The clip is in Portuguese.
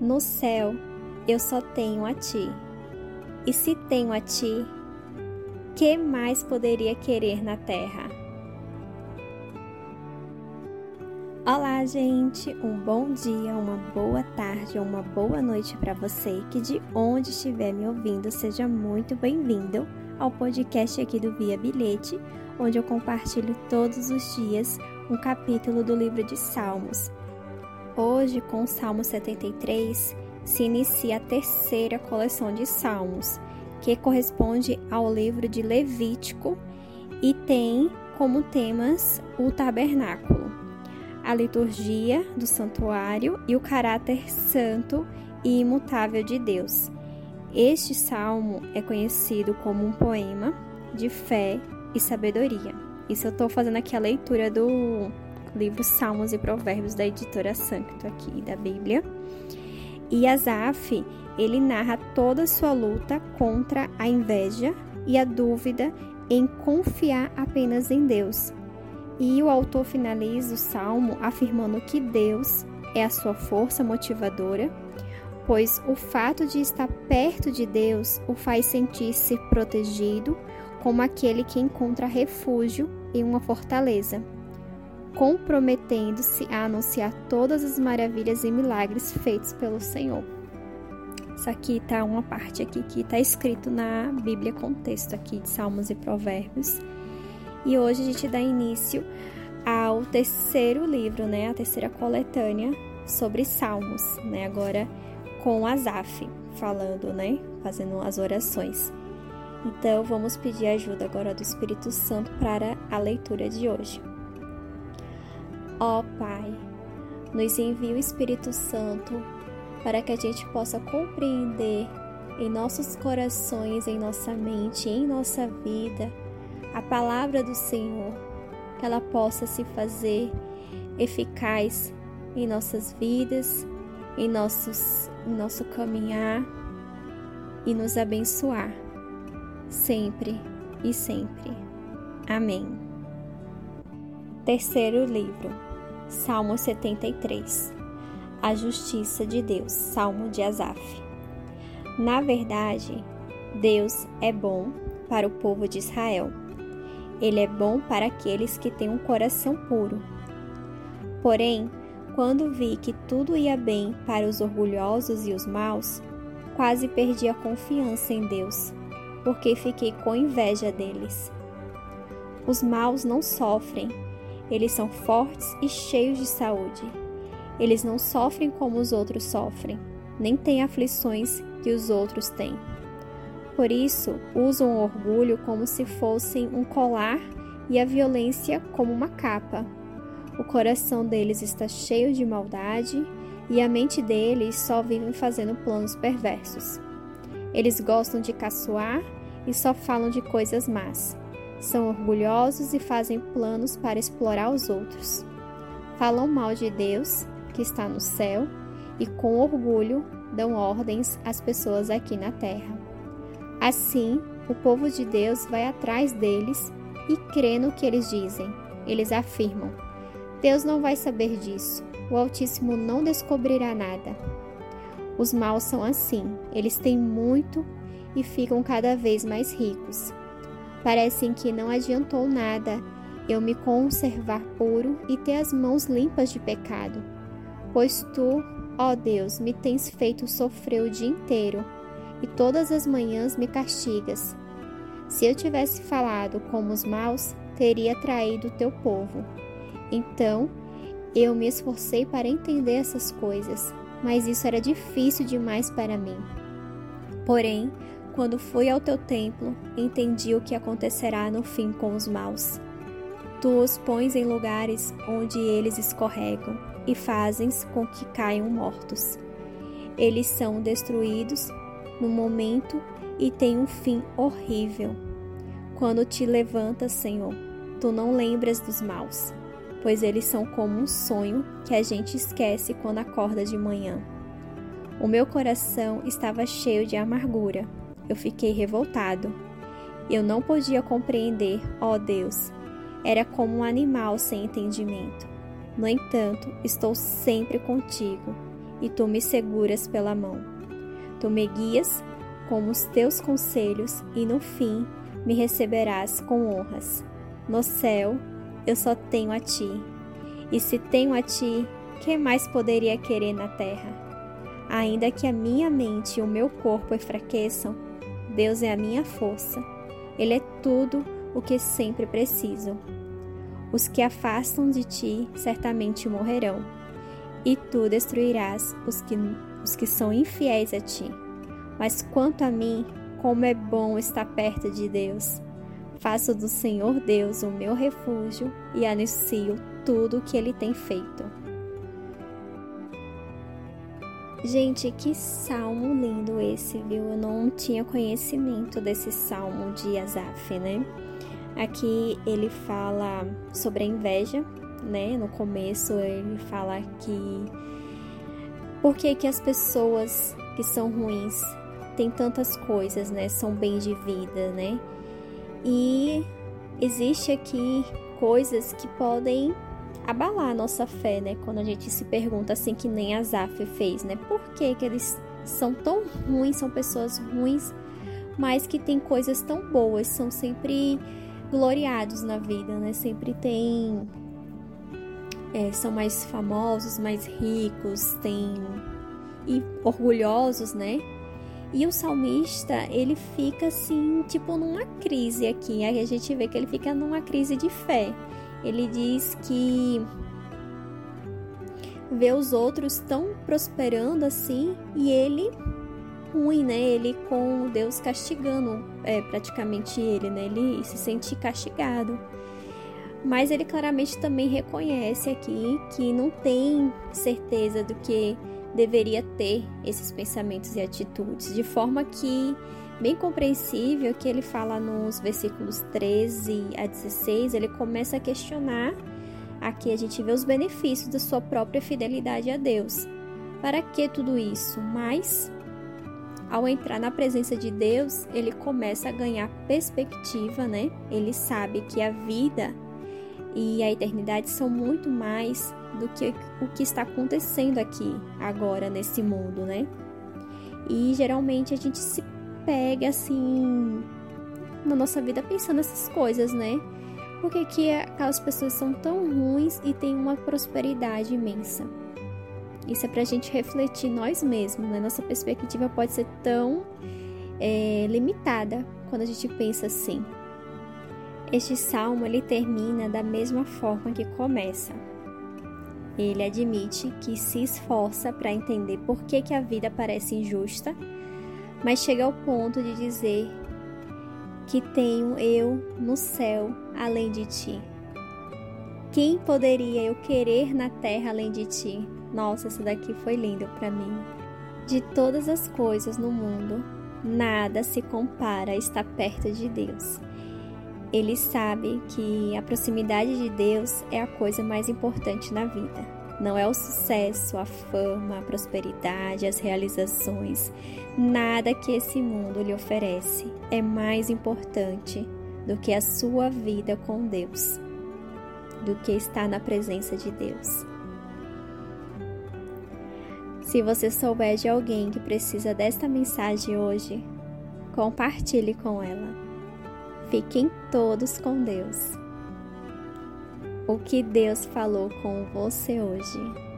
No céu eu só tenho a ti. E se tenho a ti, que mais poderia querer na terra? Olá, gente! Um bom dia, uma boa tarde ou uma boa noite para você que de onde estiver me ouvindo, seja muito bem-vindo ao podcast aqui do Via Bilhete, onde eu compartilho todos os dias um capítulo do livro de Salmos. Hoje, com o Salmo 73, se inicia a terceira coleção de Salmos, que corresponde ao livro de Levítico e tem como temas o tabernáculo, a liturgia do santuário e o caráter santo e imutável de Deus. Este salmo é conhecido como um poema de fé e sabedoria. Isso eu estou fazendo aqui a leitura do livro Salmos e Provérbios da editora Sancto aqui da Bíblia. E Asaf, ele narra toda a sua luta contra a inveja e a dúvida em confiar apenas em Deus. E o autor finaliza o salmo afirmando que Deus é a sua força motivadora pois o fato de estar perto de Deus o faz sentir-se protegido, como aquele que encontra refúgio em uma fortaleza, comprometendo-se a anunciar todas as maravilhas e milagres feitos pelo Senhor. Isso aqui está uma parte aqui que está escrito na Bíblia contexto aqui de Salmos e Provérbios. E hoje a gente dá início ao terceiro livro, né, a terceira coletânea sobre Salmos, né? Agora com Asaf, falando, né? Fazendo as orações. Então, vamos pedir ajuda agora do Espírito Santo para a leitura de hoje. Ó Pai, nos envia o Espírito Santo para que a gente possa compreender em nossos corações, em nossa mente, em nossa vida, a palavra do Senhor, que ela possa se fazer eficaz em nossas vidas, em, nossos, em nosso caminhar e nos abençoar, sempre e sempre. Amém. Terceiro livro, Salmo 73 A Justiça de Deus, Salmo de Asaf. Na verdade, Deus é bom para o povo de Israel. Ele é bom para aqueles que têm um coração puro. Porém, quando vi que tudo ia bem para os orgulhosos e os maus, quase perdi a confiança em Deus, porque fiquei com inveja deles. Os maus não sofrem, eles são fortes e cheios de saúde. Eles não sofrem como os outros sofrem, nem têm aflições que os outros têm. Por isso, usam o orgulho como se fossem um colar e a violência como uma capa. O coração deles está cheio de maldade e a mente deles só vive fazendo planos perversos. Eles gostam de caçoar e só falam de coisas más. São orgulhosos e fazem planos para explorar os outros. Falam mal de Deus, que está no céu, e com orgulho dão ordens às pessoas aqui na terra. Assim, o povo de Deus vai atrás deles e crê no que eles dizem. Eles afirmam: Deus não vai saber disso. O Altíssimo não descobrirá nada. Os maus são assim, eles têm muito e ficam cada vez mais ricos. Parecem que não adiantou nada eu me conservar puro e ter as mãos limpas de pecado. Pois tu, ó Deus, me tens feito sofrer o dia inteiro e todas as manhãs me castigas. Se eu tivesse falado como os maus, teria traído o teu povo. Então, eu me esforcei para entender essas coisas, mas isso era difícil demais para mim. Porém, quando fui ao teu templo, entendi o que acontecerá no fim com os maus. Tu os pões em lugares onde eles escorregam e fazes com que caiam mortos. Eles são destruídos no momento e têm um fim horrível. Quando te levantas, Senhor, tu não lembras dos maus pois eles são como um sonho que a gente esquece quando acorda de manhã. O meu coração estava cheio de amargura. Eu fiquei revoltado. Eu não podia compreender, ó Deus. Era como um animal sem entendimento. No entanto, estou sempre contigo e tu me seguras pela mão. Tu me guias com os teus conselhos e no fim me receberás com honras. No céu eu só tenho a ti. E se tenho a ti, que mais poderia querer na terra? Ainda que a minha mente e o meu corpo enfraqueçam, Deus é a minha força. Ele é tudo o que sempre preciso. Os que afastam de ti certamente morrerão, e tu destruirás os que, os que são infiéis a ti. Mas quanto a mim, como é bom estar perto de Deus. Faço do Senhor Deus o meu refúgio e anuncio tudo o que ele tem feito. Gente, que salmo lindo esse, viu? Eu não tinha conhecimento desse salmo de Asaf, né? Aqui ele fala sobre a inveja, né? No começo ele fala que por que, que as pessoas que são ruins têm tantas coisas, né? São bens de vida, né? E existe aqui coisas que podem abalar a nossa fé, né? Quando a gente se pergunta assim que nem Azaf fez, né? Por que, que eles são tão ruins, são pessoas ruins, mas que têm coisas tão boas, são sempre gloriados na vida, né? Sempre tem é, são mais famosos, mais ricos, têm e orgulhosos, né? E o salmista, ele fica assim, tipo numa crise aqui. Aí a gente vê que ele fica numa crise de fé. Ele diz que vê os outros tão prosperando assim e ele ruim, né? Ele com Deus castigando é, praticamente ele, né? Ele se sente castigado. Mas ele claramente também reconhece aqui que não tem certeza do que deveria ter esses pensamentos e atitudes, de forma que bem compreensível que ele fala nos versículos 13 a 16, ele começa a questionar aqui a gente vê os benefícios da sua própria fidelidade a Deus. Para que tudo isso? Mas ao entrar na presença de Deus, ele começa a ganhar perspectiva, né? Ele sabe que a vida e a eternidade são muito mais do que o que está acontecendo aqui agora nesse mundo, né? E geralmente a gente se pega assim na nossa vida pensando nessas coisas, né? Por que, que aquelas pessoas são tão ruins e têm uma prosperidade imensa? Isso é pra gente refletir nós mesmos, né? Nossa perspectiva pode ser tão é, limitada quando a gente pensa assim. Este salmo ele termina da mesma forma que começa. Ele admite que se esforça para entender por que, que a vida parece injusta, mas chega ao ponto de dizer que tenho eu no céu além de ti. Quem poderia eu querer na terra além de ti? Nossa, isso daqui foi lindo para mim. De todas as coisas no mundo, nada se compara a estar perto de Deus. Ele sabe que a proximidade de Deus é a coisa mais importante na vida. Não é o sucesso, a fama, a prosperidade, as realizações. Nada que esse mundo lhe oferece é mais importante do que a sua vida com Deus, do que estar na presença de Deus. Se você souber de alguém que precisa desta mensagem hoje, compartilhe com ela. Fiquem todos com Deus. O que Deus falou com você hoje?